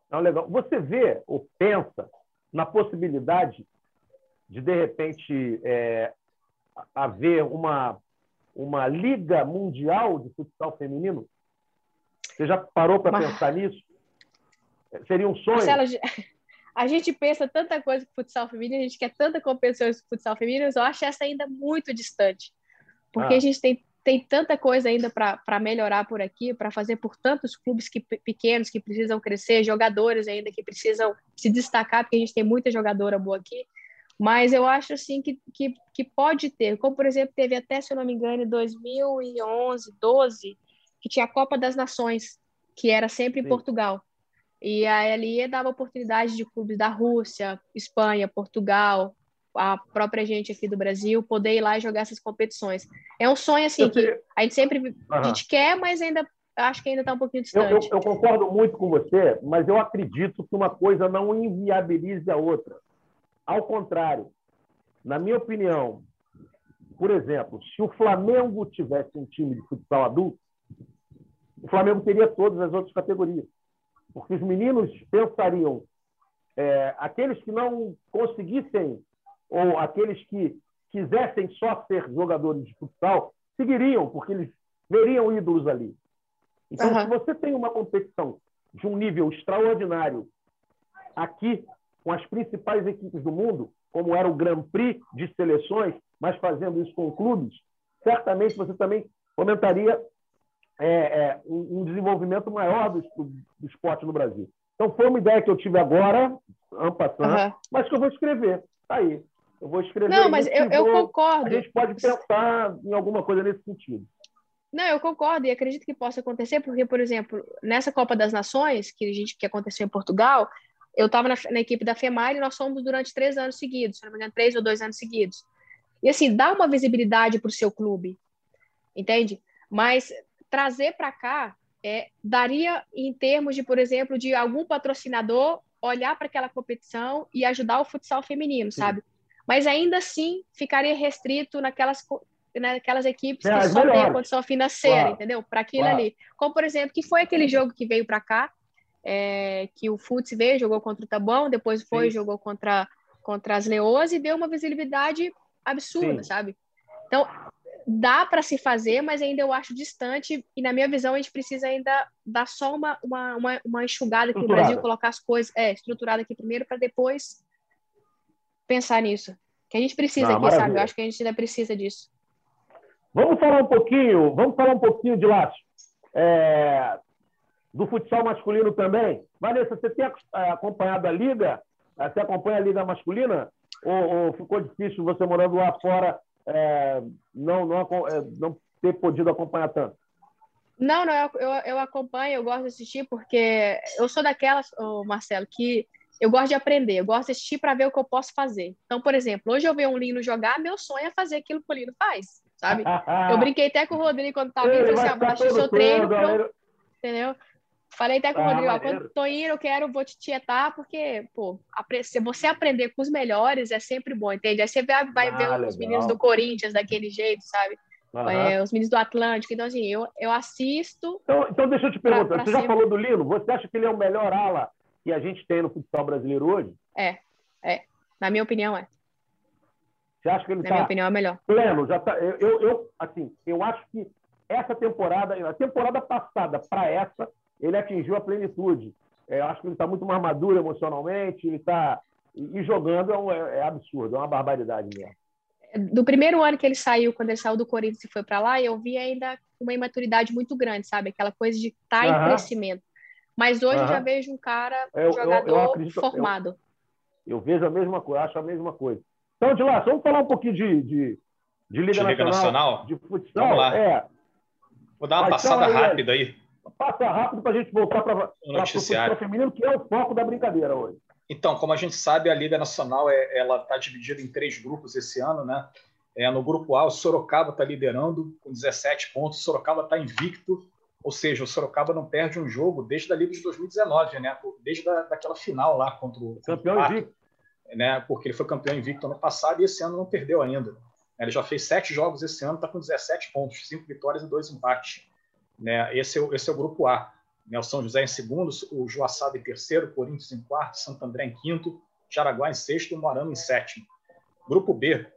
Não, legal. Você vê ou pensa na possibilidade de, de repente, é, haver uma, uma liga mundial de futsal feminino? Você já parou para Mas... pensar nisso? Seria um sonho? Marcelo, a gente pensa tanta coisa com futsal feminino, a gente quer tanta competição com futsal feminino, eu acho essa ainda muito distante. Porque ah. a gente tem, tem tanta coisa ainda para melhorar por aqui, para fazer por tantos clubes que, pequenos que precisam crescer, jogadores ainda que precisam se destacar, porque a gente tem muita jogadora boa aqui. Mas eu acho assim que, que, que pode ter, como por exemplo, teve até, se eu não me engano, em 2011, 12, que tinha a Copa das Nações, que era sempre em Sim. Portugal. E a LIE dava oportunidade de clubes da Rússia, Espanha, Portugal, a própria gente aqui do Brasil poder ir lá e jogar essas competições. É um sonho assim que a gente sempre uhum. a gente quer, mas ainda acho que ainda está um pouquinho distante. Eu, eu, eu, concordo muito com você, mas eu acredito que uma coisa não inviabilize a outra. Ao contrário, na minha opinião, por exemplo, se o Flamengo tivesse um time de futsal adulto, o Flamengo teria todas as outras categorias. Porque os meninos pensariam, é, aqueles que não conseguissem, ou aqueles que quisessem só ser jogadores de futsal, seguiriam, porque eles veriam ídolos ali. Então, uhum. se você tem uma competição de um nível extraordinário aqui, com as principais equipes do mundo, como era o Grand Prix de seleções, mas fazendo isso com clubes, certamente você também fomentaria é, é, um, desenvolvimento maior do, do, esporte no Brasil. Então, foi uma ideia que eu tive agora, ampassando, uhum. mas que eu vou escrever. Está aí. Eu vou escrever. Não, mas eu, eu concordo. A gente pode pensar em alguma coisa nesse sentido. Não, eu concordo e acredito que possa acontecer, porque, por exemplo, nessa Copa das Nações, que a gente que aconteceu em Portugal, eu estava na, na, equipe da FEMAR e nós fomos durante três anos seguidos, se não me engano, três ou dois anos seguidos. E assim, dá uma visibilidade para o seu clube, entende? Mas trazer para cá é, daria em termos de, por exemplo, de algum patrocinador olhar para aquela competição e ajudar o futsal feminino, Sim. sabe? Mas ainda assim ficaria restrito naquelas naquelas equipes é, que só têm a condição financeira, claro. entendeu? Para aquilo claro. ali. Como, por exemplo, que foi aquele jogo que veio para cá, é, que o Futs veio, jogou contra o Tabão, depois foi, Sim. jogou contra, contra as Leoas e deu uma visibilidade absurda, Sim. sabe? Então, dá para se fazer, mas ainda eu acho distante, e na minha visão a gente precisa ainda dar só uma, uma, uma, uma enxugada aqui no Brasil, colocar as coisas é, estruturada aqui primeiro, para depois pensar nisso. Que a gente precisa Não, aqui, maravilha. sabe? Eu acho que a gente ainda precisa disso. Vamos falar um pouquinho, vamos falar um pouquinho de lá é, do futsal masculino também. Vanessa, você tem é, acompanhado a liga? Você acompanha a liga masculina? Ou, ou ficou difícil você morando lá fora é, não, não, é, não ter podido acompanhar tanto? Não, não, eu, eu, eu, acompanho, eu gosto de assistir porque eu sou daquelas, oh, Marcelo, que eu gosto de aprender, eu gosto de assistir para ver o que eu posso fazer. Então, por exemplo, hoje eu vejo um Lino jogar, meu sonho é fazer aquilo que o Lino faz sabe? eu brinquei até com o Rodrigo quando tava vindo, falei assim, seu treino, entendeu? Falei até com ah, o Rodrigo, ó, quando tô indo, eu quero, vou te tietar, porque, pô, se você aprender com os melhores é sempre bom, entende? Aí você vai, vai ah, ver legal. os meninos do Corinthians daquele jeito, sabe? Uhum. É, os meninos do Atlântico. Então, assim, eu, eu assisto. Então, então deixa eu te perguntar. Pra, pra você já falou do Lino? Você acha que ele é o melhor ala que a gente tem no futsal brasileiro hoje? É, é. Na minha opinião, é. Você acha que ele. Na minha opinião, é melhor. Pleno, já tá. Eu, eu, eu, assim, eu acho que essa temporada, a temporada passada para essa, ele atingiu a plenitude. É, eu acho que ele está muito mais maduro emocionalmente, ele está. E jogando é, é, é, absurdo, é uma barbaridade mesmo. Do primeiro ano que ele saiu, quando ele saiu do Corinthians e foi para lá, eu vi ainda uma imaturidade muito grande, sabe? Aquela coisa de estar tá em crescimento. Mas hoje eu já vejo um cara, um eu, jogador eu, acredito, formado. Eu, vejo a mesma coisa, acho a mesma coisa. Então, de lá, vamos falar um pouquinho de, de, de Liga, de Liga Nacional, Nacional, de futsal. Vamos lá. É. Vou dar uma Mas, passada aí, rápida aí. Passa rápido para a gente voltar para o feminino, que é o foco da brincadeira hoje. Então, como a gente sabe, a Liga Nacional é, ela está dividida em três grupos esse ano, né? É, no grupo A, o Sorocaba está liderando com 17 pontos. O Sorocaba está invicto, ou seja, o Sorocaba não perde um jogo desde a Liga de 2019, né? Desde a, daquela final lá contra o campeão invicto né, porque ele foi campeão invicto ano passado e esse ano não perdeu ainda. Ele já fez sete jogos esse ano, está com 17 pontos, cinco vitórias e dois empates. Né? Esse, é, esse é o grupo A. Né? O São José em segundo, o Joaçaba em terceiro, Corinthians em quarto, Santo André em quinto, Jaraguá em sexto Moarama em sétimo. Grupo B,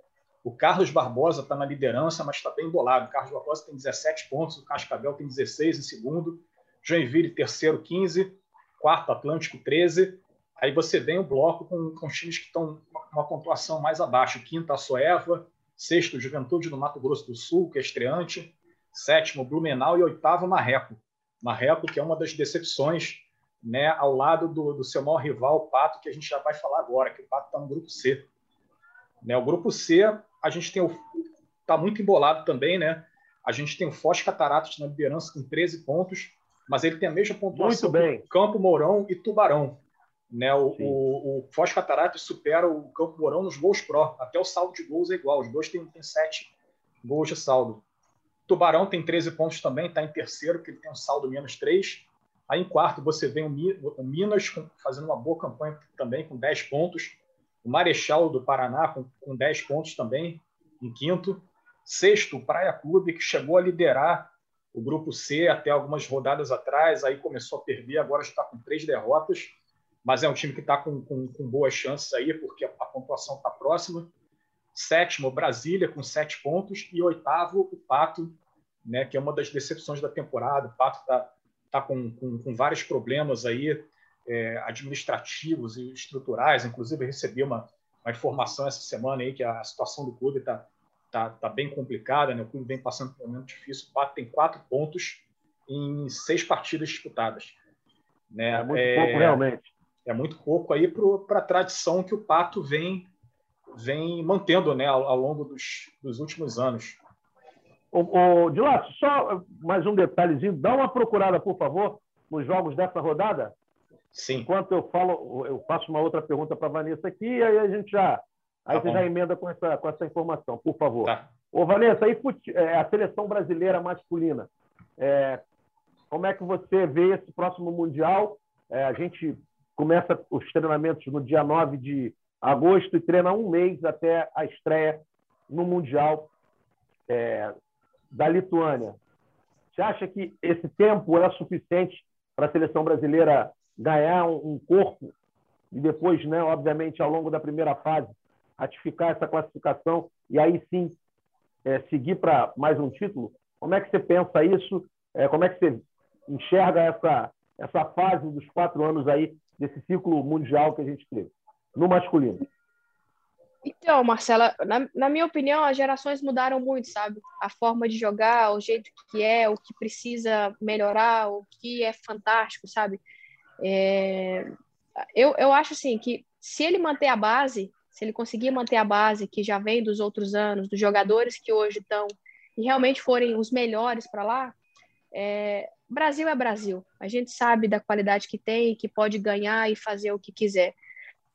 o Carlos Barbosa está na liderança, mas está bem bolado. O Carlos Barbosa tem 17 pontos, o Cascavel tem 16 em segundo, Joinville terceiro, 15, quarto Atlântico 13, Aí você vem o bloco com, com times que estão uma pontuação mais abaixo. Quinta, a Soeva. Sexto, Juventude do Mato Grosso do Sul, que é estreante. Sétimo, Blumenau. E oitavo, Marreco. Marreco, que é uma das decepções, né, ao lado do, do seu maior rival, o Pato, que a gente já vai falar agora, que o Pato está no grupo C. Né? O grupo C, a gente tem o. Está muito embolado também, né? A gente tem o Foz Cataratas na liderança com 13 pontos, mas ele tem a mesma pontuação do Campo Mourão e Tubarão. Né? O, o, o, Foz Cataratas supera o Campo Mourão nos gols pró. Até o saldo de gols é igual. Os dois têm, têm sete gols de saldo. Tubarão tem 13 pontos também, está em terceiro, porque ele tem um saldo menos 3. Aí em quarto você vem o, Minas fazendo uma boa campanha também, com 10 pontos. O Marechal do Paraná com, com 10 pontos também, em quinto. Sexto, Praia Clube, que chegou a liderar o grupo C até algumas rodadas atrás, aí começou a perder, agora está com três derrotas, mas é um time que está com, com, com, boas chances aí, porque a pontuação está próxima. Sétimo, Brasília, com sete pontos. E oitavo, o Pato, né, que é uma das decepções da temporada. O Pato está tá com, com, com, vários problemas aí, é, administrativos e estruturais. Inclusive, recebi uma, uma informação essa semana aí que a situação do clube está tá, tá bem complicada. Né? O clube vem passando por um momento difícil. O Pato tem quatro pontos em seis partidas disputadas. Né? É muito é, pouco, realmente. É muito pouco aí para a tradição que o Pato vem vem mantendo né, ao, ao longo dos, dos, últimos anos. O, Dilato, só mais um detalhezinho. Dá uma procurada, por favor, nos jogos dessa rodada. Sim. Enquanto eu falo, eu faço uma outra pergunta para a Vanessa aqui, e aí a gente já, aí tá você já emenda com essa, com essa informação, por favor. Tá. Ô, Vanessa, aí é, a seleção brasileira masculina, é, como é que você vê esse próximo Mundial? É, a gente começa os treinamentos no dia 9 de agosto e treina um mês até a estreia no Mundial é, da Lituânia. Você acha que esse tempo é suficiente para a seleção brasileira ganhar um, corpo e depois, né, obviamente, ao longo da primeira fase, ratificar essa classificação e aí sim é, seguir para mais um título? Como é que você pensa isso? É, como é que você enxerga essa, essa fase dos quatro anos aí desse ciclo mundial que a gente teve? No masculino? Então, Marcela, na, na, minha opinião, as gerações mudaram muito, sabe? A forma de jogar, o jeito que é, o que precisa melhorar, o que é fantástico, sabe? É, eu, eu acho assim que se ele manter a base, se ele conseguir manter a base que já vem dos outros anos, dos jogadores que hoje estão e realmente forem os melhores para lá, é, Brasil é Brasil. A gente sabe da qualidade que tem, que pode ganhar e fazer o que quiser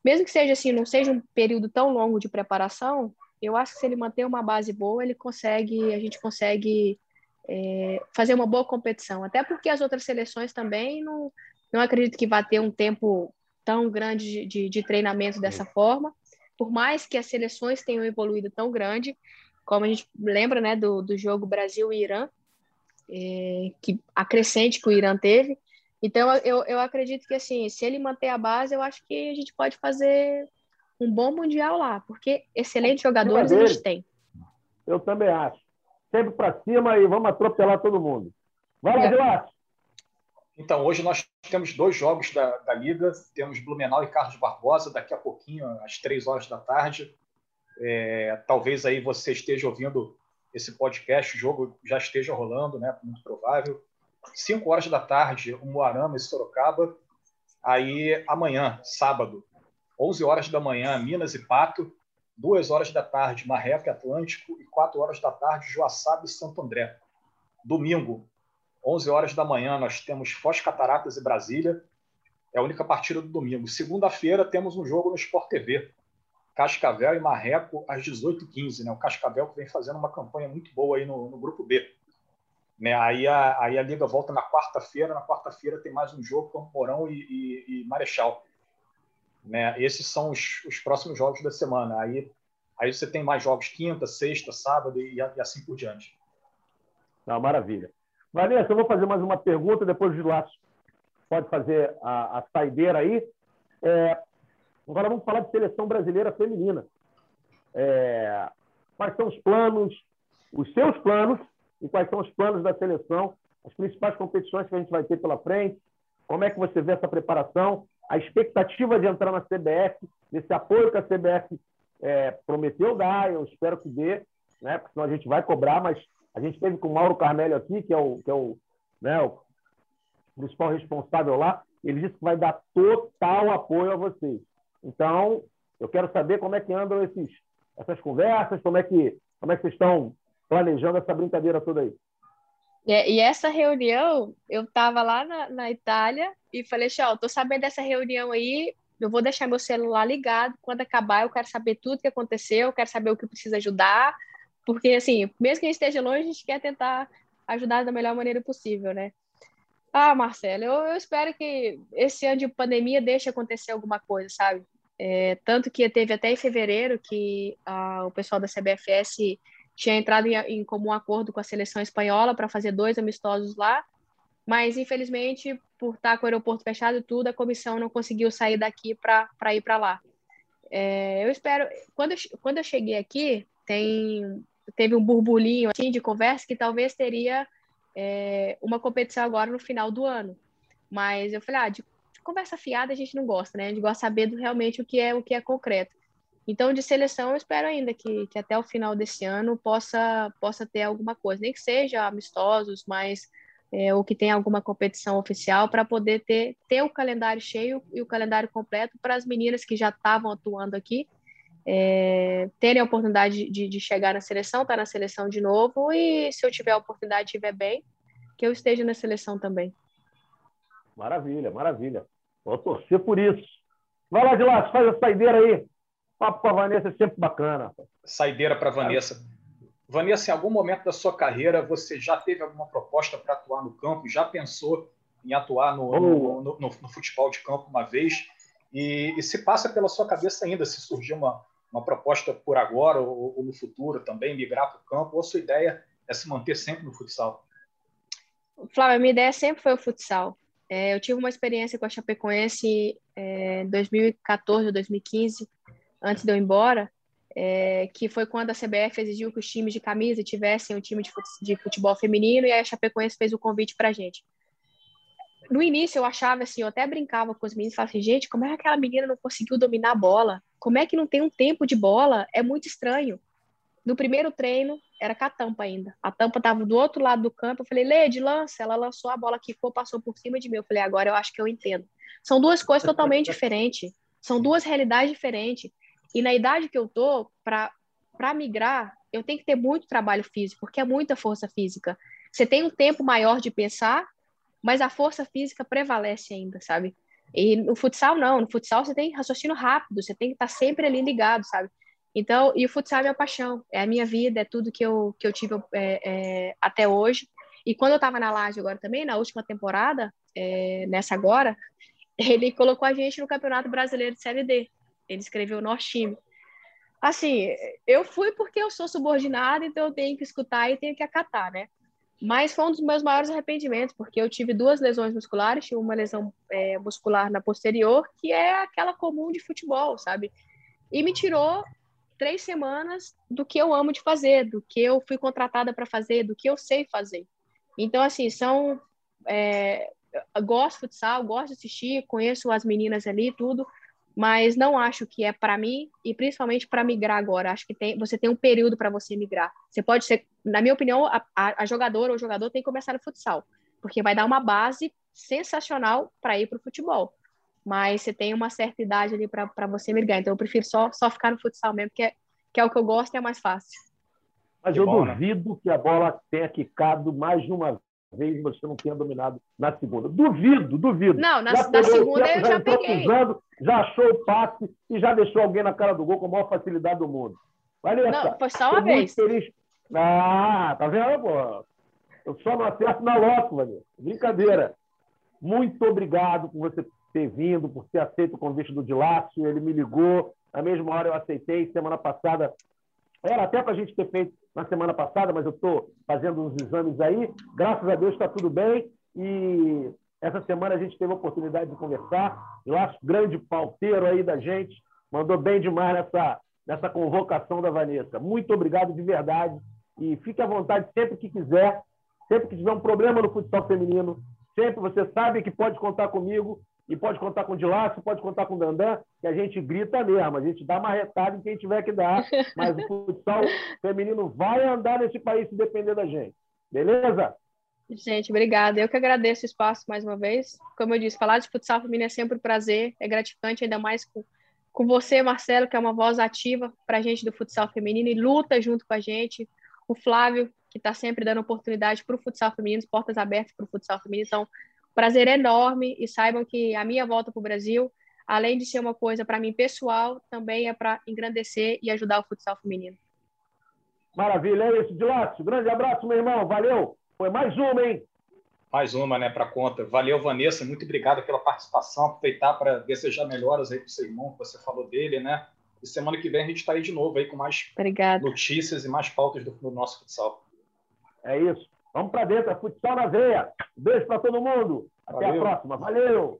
mesmo que seja assim, não seja um período tão longo de preparação, eu acho que se ele manter uma base boa, ele consegue, a gente consegue é, fazer uma boa competição. Até porque as outras seleções também não, não acredito que vá ter um tempo tão grande de, de, de treinamento dessa forma. Por mais que as seleções tenham evoluído tão grande, como a gente lembra né, do, do jogo Brasil e Irã, é, que a crescente que o Irã teve, então, eu, eu acredito que, assim, se ele manter a base, eu acho que a gente pode fazer um bom Mundial lá, porque excelentes jogadores a gente tem. Eu também acho. Sempre para cima e vamos atropelar todo mundo. Vai lá, é. Então, hoje nós temos dois jogos da, da Liga. Temos Blumenau e Carlos Barbosa, daqui a pouquinho, às três horas da tarde. É, talvez aí você esteja ouvindo esse podcast, o jogo já esteja rolando, né? Muito provável. 5 horas da tarde, o Moarama e Sorocaba. Aí amanhã, sábado, 11 horas da manhã, Minas e Pato. 2 horas da tarde, Marreca e Atlântico. E 4 horas da tarde, Joaçaba e Santo André. Domingo, 11 horas da manhã, nós temos Foz Cataratas e Brasília. É a única partida do domingo. Segunda-feira, temos um jogo no Sport TV. Cascavel e Marreco às 18h15. Né? O Cascavel que vem fazendo uma campanha muito boa aí no, no grupo B. Né? Aí, a, aí a Liga volta na quarta-feira. Na quarta-feira tem mais um jogo com e, e, e Marechal. Né? Esses são os, os, próximos jogos da semana. Aí, aí você tem mais jogos quinta, sexta, sábado e, e assim por diante. Não, maravilha. Vanessa, eu vou fazer mais uma pergunta, depois de lá pode fazer a, a saideira aí. É, agora vamos falar de seleção brasileira feminina. É, quais são os planos, os seus planos e quais são os planos da seleção, as principais competições que a gente vai ter pela frente, como é que você vê essa preparação, a expectativa de entrar na CBF, esse apoio que a CBF é, prometeu dar, eu espero que dê, né, porque senão a gente vai cobrar, mas a gente teve com o Mauro Carmelho aqui, que é o, que é o, né, o principal responsável lá, ele disse que vai dar total apoio a vocês. Então, eu quero saber como é que andam esses, essas conversas? Como é que, como é que vocês estão planejando essa brincadeira toda aí? É, e essa reunião, eu estava lá na, na, Itália e falei, Tchau, tô sabendo dessa reunião aí, eu vou deixar meu celular ligado, quando acabar eu quero saber tudo que aconteceu, eu quero saber o que precisa ajudar, porque, assim, mesmo que a gente esteja longe, a gente quer tentar ajudar da melhor maneira possível, né? Ah, Marcelo, eu, eu espero que esse ano de pandemia deixe acontecer alguma coisa, sabe? É, tanto que teve até em fevereiro que ah, o pessoal da CBFS tinha entrado em, em comum acordo com a seleção espanhola para fazer dois amistosos lá, mas infelizmente, por estar com o aeroporto fechado e tudo, a comissão não conseguiu sair daqui para ir para lá. É, eu espero. Quando eu, quando eu cheguei aqui, tem, teve um burburinho assim, de conversa que talvez teria é, uma competição agora no final do ano. Mas eu falei, ah, de, de, conversa fiada a gente não gosta, né? A gente gosta de saber realmente o que é o que é concreto. Então, de seleção, eu espero ainda que, que até o final desse ano possa, possa ter alguma coisa, nem que seja amistosos, mas é, ou que tenha alguma competição oficial para poder ter, ter o calendário cheio e o calendário completo para as meninas que já estavam atuando aqui é, terem a oportunidade de, de chegar na seleção, estar tá na seleção de novo e se eu tiver a oportunidade, estiver bem, que eu esteja na seleção também. Maravilha, maravilha. Vou torcer por isso. Vai lá de lá, faz a saideira aí. Papo com a Vanessa é sempre bacana. Saideira para Vanessa. Vanessa, em algum momento da sua carreira, você já teve alguma proposta para atuar no campo? Já pensou em atuar no, no, no, no futebol de campo uma vez? E, e, se passa pela sua cabeça ainda, se surgir uma, uma proposta por agora ou, ou no futuro também, migrar para o campo, ou a sua ideia é se manter sempre no futsal? Flávio, a minha ideia sempre foi o futsal. É, eu tive uma experiência com a Chapecoense em é, 2014 ou 2015, antes de eu ir embora, é, que foi quando a CBF exigiu que os times de camisa tivessem um time de futebol feminino e a Chapecoense fez o convite para a gente. No início eu achava assim, eu até brincava com os meninos falava assim, gente, como é que aquela menina não conseguiu dominar a bola? Como é que não tem um tempo de bola? É muito estranho. No primeiro treino, era com a tampa ainda. A tampa estava do outro lado do campo. Eu falei, Lede, lança. Ela lançou a bola, quicou, passou por cima de mim. Eu falei, agora eu acho que eu entendo. São duas coisas totalmente diferentes. São duas realidades diferentes. E na idade que eu tô, para migrar, eu tenho que ter muito trabalho físico, porque é muita força física. Você tem um tempo maior de pensar, mas a força física prevalece ainda, sabe? E no futsal, não. No futsal, você tem raciocínio rápido, você tem que estar sempre ali ligado, sabe? Então, e o futsal é minha paixão, é a minha vida, é tudo que eu, que eu tive é, é, até hoje. E quando eu estava na Laje agora também, na última temporada, é, nessa agora, ele colocou a gente no Campeonato Brasileiro de Série D. Ele escreveu o nosso time. Assim, eu fui porque eu sou subordinada, então eu tenho que escutar e tenho que acatar, né? Mas foi um dos meus maiores arrependimentos, porque eu tive duas lesões musculares, tive uma lesão é, muscular na posterior, que é aquela comum de futebol, sabe? E me tirou três semanas do que eu amo de fazer, do que eu fui contratada para fazer, do que eu sei fazer. Então, assim, são. É, gosto de futsal, gosto de assistir, conheço as meninas ali, tudo, mas não acho que é para mim e principalmente para migrar agora. Acho que tem, você tem um período para você migrar. Você pode ser, na minha opinião, a, a, a jogadora ou o jogador tem que começar no futsal, porque vai dar uma base sensacional para ir para o futebol. Mas você tem uma certa idade ali para você migrar. Então eu prefiro só, só ficar no futsal mesmo, que é, que é o que eu gosto e é mais fácil. Mas eu duvido que a bola tenha quicado mais de uma vez você não tenha dominado na segunda. Duvido, duvido. Não, na, na segunda eu já, já peguei. Já achou o passe e já deixou alguém na cara do gol com a maior facilidade do mundo. Valeu, não, foi só uma vez. Feliz. Ah, tá vendo, pô? Eu só não acerto na loto, Vanessa. Brincadeira. Muito obrigado por você ter vindo, por ter aceito o convite do Dilácio. Ele me ligou. Na mesma hora eu aceitei. Semana passada era até para a gente ter feito na semana passada, mas eu estou fazendo uns exames aí. Graças a Deus está tudo bem. E essa semana a gente teve a oportunidade de conversar. Eu acho grande pauteiro aí da gente. Mandou bem demais nessa, nessa convocação da Vanessa. Muito obrigado de verdade. E fique à vontade sempre que quiser. Sempre que tiver um problema no futsal feminino, sempre você sabe que pode contar comigo. E pode contar com o Dilácio, pode contar com o Dandan, que a gente grita mesmo, a gente dá uma retada em quem tiver que dar, mas o futsal feminino vai andar nesse país se depender da gente. Beleza? Gente, obrigada. Eu que agradeço o espaço mais uma vez. Como eu disse, falar de futsal feminino é sempre um prazer, é gratificante, ainda mais com, com você, Marcelo, que é uma voz ativa para a gente do futsal feminino e luta junto com a gente. O Flávio, que está sempre dando oportunidade para o futsal feminino, portas abertas para o futsal feminino. Então, prazer enorme e saibam que a minha volta para o Brasil, além de ser uma coisa para mim pessoal, também é para engrandecer e ajudar o futsal feminino. Maravilha, é isso, Dilácio. Grande abraço, meu irmão. Valeu. Foi mais uma, hein? Mais uma, né, para conta. Valeu, Vanessa. Muito obrigado pela participação. Aproveitar para desejar melhoras aí para o seu irmão, que você falou dele, né? E semana que vem a gente está aí de novo aí com mais Obrigada. notícias e mais pautas do, do nosso futsal. É isso. Vamos para dentro, é futsal na veia. Beijo para todo mundo. Até Valeu. a próxima. Valeu!